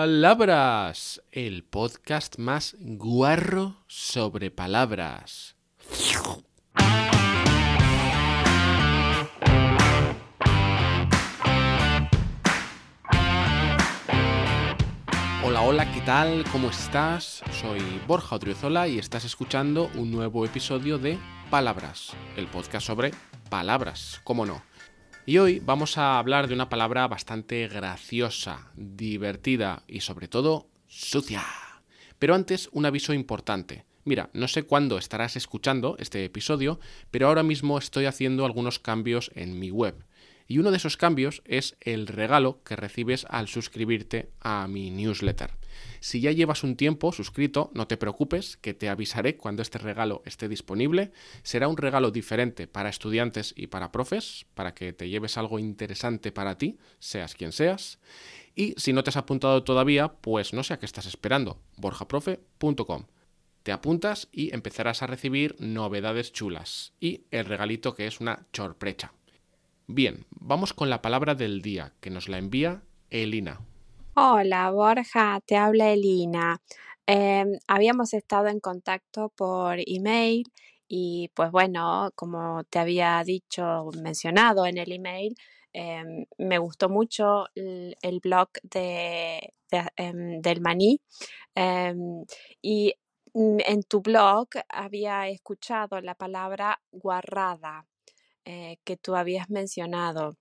Palabras, el podcast más guarro sobre palabras. Hola, hola, ¿qué tal? ¿Cómo estás? Soy Borja Odriozola y estás escuchando un nuevo episodio de Palabras, el podcast sobre palabras, ¿cómo no? Y hoy vamos a hablar de una palabra bastante graciosa, divertida y sobre todo sucia. Pero antes, un aviso importante. Mira, no sé cuándo estarás escuchando este episodio, pero ahora mismo estoy haciendo algunos cambios en mi web. Y uno de esos cambios es el regalo que recibes al suscribirte a mi newsletter. Si ya llevas un tiempo suscrito, no te preocupes, que te avisaré cuando este regalo esté disponible. Será un regalo diferente para estudiantes y para profes, para que te lleves algo interesante para ti, seas quien seas. Y si no te has apuntado todavía, pues no sé a qué estás esperando, borjaprofe.com. Te apuntas y empezarás a recibir novedades chulas y el regalito que es una chorprecha. Bien, vamos con la palabra del día que nos la envía Elina. Hola Borja, te habla Elina. Em, habíamos estado en contacto por email y pues bueno, como te había dicho, mencionado en el email, em, me gustó mucho el, blog de, em, del maní y mm, en tu blog había escuchado la palabra guarrada. Eh, que tú habías mencionado.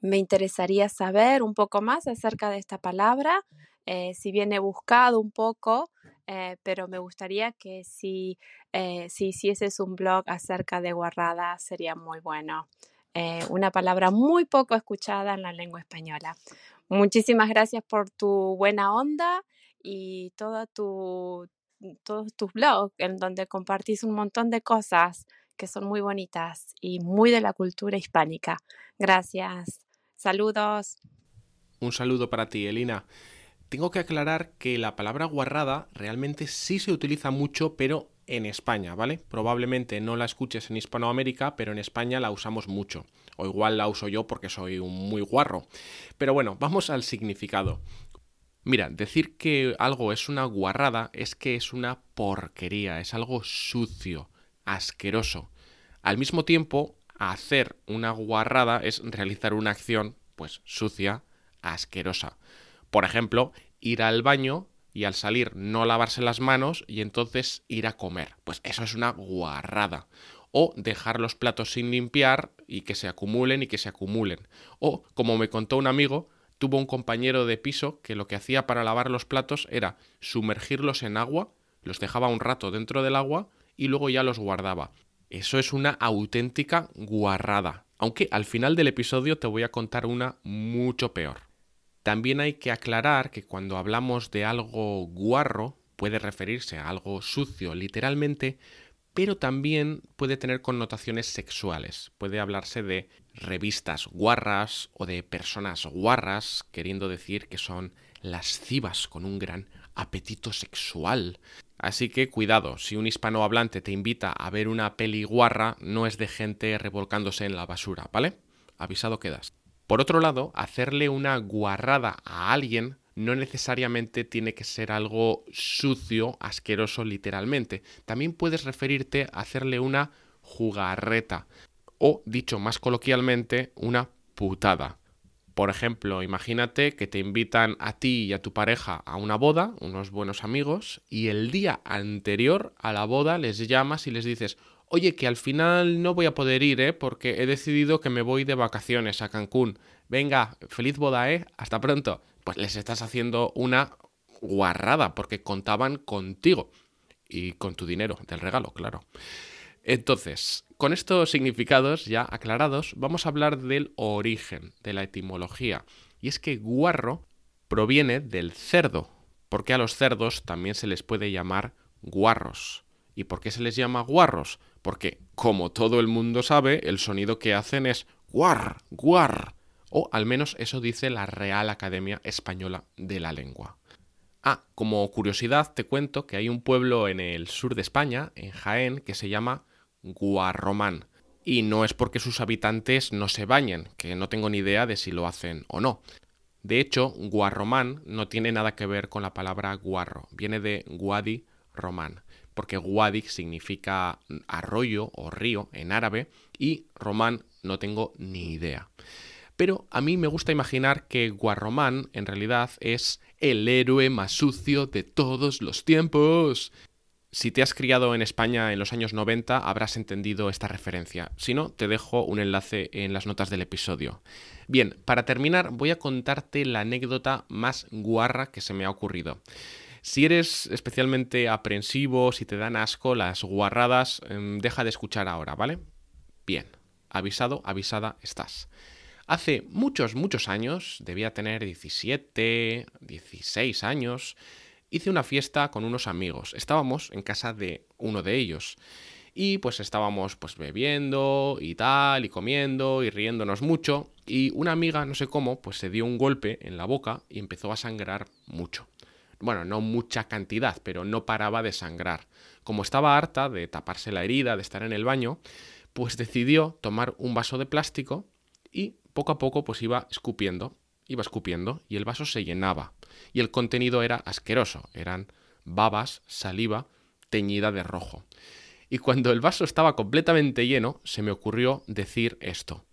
Me interesaría saber un poco más acerca de esta palabra, eh, si bien he buscado un poco, eh, pero me gustaría que si, si hicieses un blog acerca de guarrada sería muy bueno. una palabra muy poco escuchada en la lengua española. Muchísimas gracias por tu buena onda y todo tu, todos tus blogs en donde compartís un montón de cosas que son muy bonitas y muy de la cultura hispánica. Gracias. Saludos. Un saludo para ti, Elina. Tengo que aclarar que la palabra guarrada realmente sí se utiliza mucho, pero en España, ¿vale? Probablemente no la escuches en Hispanoamérica, pero en España la usamos mucho. O igual la uso yo porque soy un muy guarro. Pero bueno, vamos al significado. Mira, decir que algo es una guarrada es que es una porquería, es algo sucio, asqueroso. Al mismo tiempo, hacer una guarrada es realizar una acción, pues, sucia, asquerosa. Por ejemplo, ir al baño y al salir no lavarse las manos y entonces ir a comer. Pues eso es una guarrada. O dejar los platos sin limpiar y que se acumulen y que se acumulen. O, como me contó un amigo, tuvo un compañero de piso que lo que hacía para lavar los platos era sumergirlos en agua, los dejaba un rato dentro del agua y luego ya los guardaba. Eso es una auténtica guarrada. Aunque al final del episodio te voy a contar una mucho peor. También hay que aclarar que cuando hablamos de algo guarro puede referirse a algo sucio literalmente, pero también puede tener connotaciones sexuales. Puede hablarse de revistas guarras o de personas guarras, queriendo decir que son lascivas con un gran apetito sexual. Así que cuidado, si un hispanohablante te invita a ver una peli guarra, no es de gente revolcándose en la basura, ¿vale? Avisado quedas. Por otro lado, hacerle una guarrada a alguien no necesariamente tiene que ser algo sucio, asqueroso literalmente. También puedes referirte a hacerle una jugarreta o, dicho más coloquialmente, una putada. Por ejemplo, imagínate que te invitan a ti y a tu pareja a una boda, unos buenos amigos, y el día anterior a la boda les llamas y les dices, oye, que al final no voy a poder ir, ¿eh? Porque he decidido que me voy de vacaciones a Cancún. Venga, feliz boda, ¿eh? Hasta pronto. Pues les estás haciendo una guarrada porque contaban contigo y con tu dinero del regalo, claro. Entonces, con estos significados ya aclarados, vamos a hablar del origen, de la etimología. Y es que guarro proviene del cerdo, porque a los cerdos también se les puede llamar guarros. ¿Y por qué se les llama guarros? Porque, como todo el mundo sabe, el sonido que hacen es guar, guar. O al menos eso dice la Real Academia Española de la Lengua. Ah, como curiosidad te cuento que hay un pueblo en el sur de España, en Jaén, que se llama Guarromán. Y no es porque sus habitantes no se bañen, que no tengo ni idea de si lo hacen o no. De hecho, guarromán no tiene nada que ver con la palabra guarro, viene de guadi román, porque guadi significa arroyo o río en árabe y román no tengo ni idea. Pero a mí me gusta imaginar que Guarromán en realidad es el héroe más sucio de todos los tiempos. Si te has criado en España en los años 90 habrás entendido esta referencia. Si no, te dejo un enlace en las notas del episodio. Bien, para terminar voy a contarte la anécdota más guarra que se me ha ocurrido. Si eres especialmente aprensivo, si te dan asco las guarradas, em, deja de escuchar ahora, ¿vale? Bien, avisado, avisada estás. Hace muchos, muchos años, debía tener 17, 16 años, hice una fiesta con unos amigos. Estábamos en casa de uno de ellos. Y pues estábamos pues bebiendo y tal, y comiendo y riéndonos mucho. Y una amiga, no sé cómo, pues se dio un golpe en la boca y empezó a sangrar mucho. Bueno, no mucha cantidad, pero no paraba de sangrar. Como estaba harta de taparse la herida, de estar en el baño, pues decidió tomar un vaso de plástico y poco a poco pues iba escupiendo, iba escupiendo y el vaso se llenaba y el contenido era asqueroso, eran babas, saliva teñida de rojo. Y cuando el vaso estaba completamente lleno, se me ocurrió decir esto.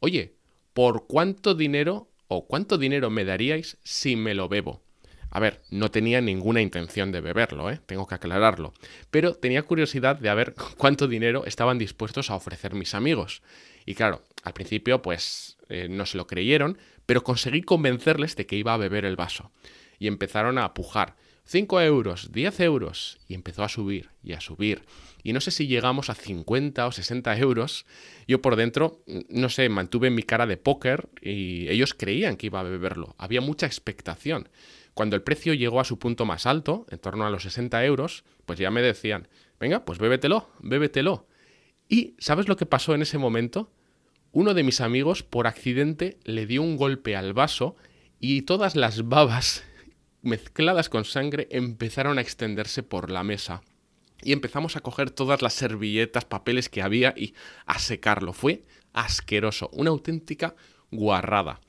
Oye, ¿por cuánto dinero o cuánto dinero me daríais si me lo bebo? A ver, no tenía ninguna intención de beberlo, ¿eh? tengo que aclararlo, pero tenía curiosidad de ver cuánto dinero estaban dispuestos a ofrecer mis amigos. Y claro, al principio pues eh, no se lo creyeron, pero conseguí convencerles de que iba a beber el vaso. Y empezaron a pujar. 5 euros, 10 euros. Y empezó a subir y a subir. Y no sé si llegamos a 50 o 60 euros. Yo por dentro, no sé, mantuve mi cara de póker y ellos creían que iba a beberlo. Había mucha expectación. Cuando el precio llegó a su punto más alto, en torno a los 60 euros, pues ya me decían, venga, pues bébetelo, bébetelo. Y ¿sabes lo que pasó en ese momento? Uno de mis amigos, por accidente, le dio un golpe al vaso y todas las babas mezcladas con sangre empezaron a extenderse por la mesa. Y empezamos a coger todas las servilletas, papeles que había y a secarlo. Fue asqueroso, una auténtica guarrada.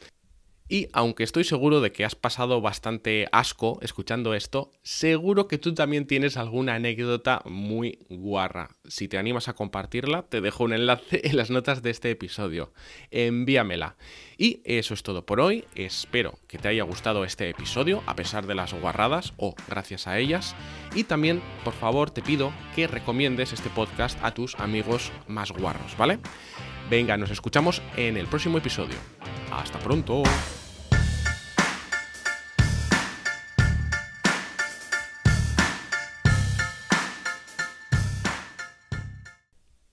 Y aunque estoy seguro de que has pasado bastante asco escuchando esto, seguro que tú también tienes alguna anécdota muy guarra. Si te animas a compartirla, te dejo un enlace en las notas de este episodio. Envíamela. Y eso es todo por hoy. Espero que te haya gustado este episodio, a pesar de las guarradas o gracias a ellas. Y también, por favor, te pido que recomiendes este podcast a tus amigos más guarros, ¿vale? Venga, nos escuchamos en el próximo episodio. Hasta pronto.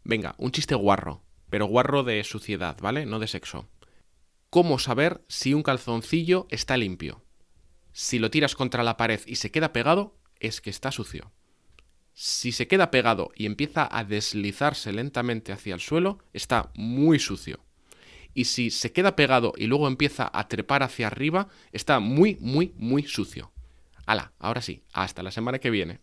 Venga, un chiste guarro, pero guarro de suciedad, ¿vale? No de sexo. ¿Cómo saber si un calzoncillo está limpio? Si lo tiras contra la pared y se queda pegado, es que está sucio. Si se queda pegado y empieza a deslizarse lentamente hacia el suelo, está muy sucio. Y si se queda pegado y luego empieza a trepar hacia arriba, está muy, muy, muy sucio. Hala, ahora sí, hasta la semana que viene.